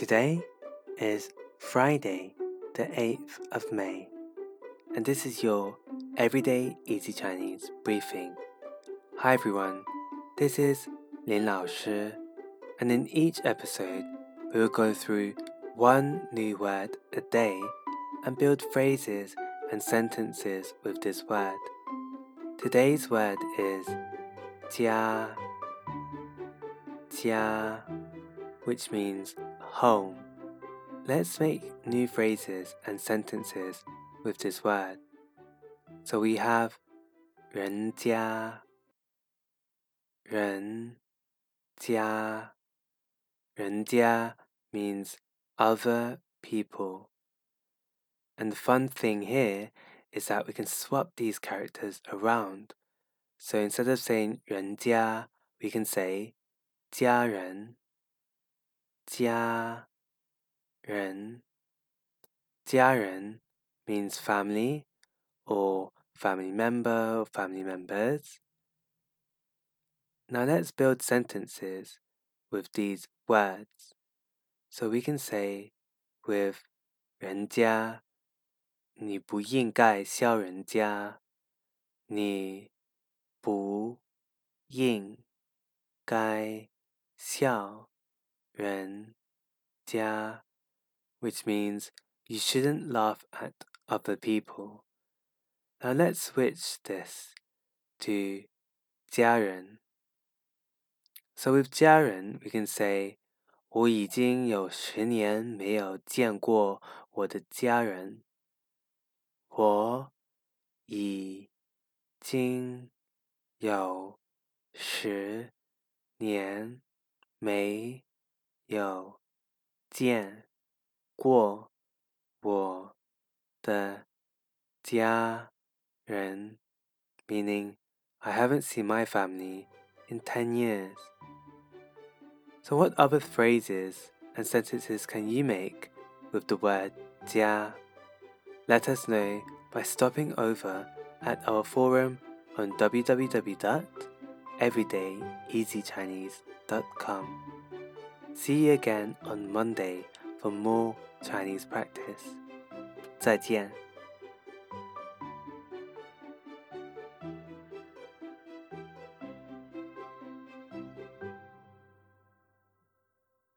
Today is Friday, the 8th of May, and this is your Everyday Easy Chinese briefing. Hi everyone, this is Lin Lao Shi, and in each episode, we will go through one new word a day and build phrases and sentences with this word. Today's word is 家,家, which means home. Let's make new phrases and sentences with this word. So we have 人家,人家,人家 means other people. And the fun thing here is that we can swap these characters around. So instead of saying 人家, we can say 家人 家人家人 means family or family member or family members. Now let's build sentences with these words. So we can say with 人家，你不应该笑人家，你不应该笑 人家, which means you shouldn't laugh at other people. Now let's switch this to 家人. So with 家人, we can say 我已经有十年没有见过我的家人。我已经有十年没 有见过我的家人，meaning I haven't seen my family in 10 years. So, what other phrases and sentences can you make with the word 家? Let us know by stopping over at our forum on www.everydayeasychinese.com. See you again on Monday for more Chinese practice. 再见。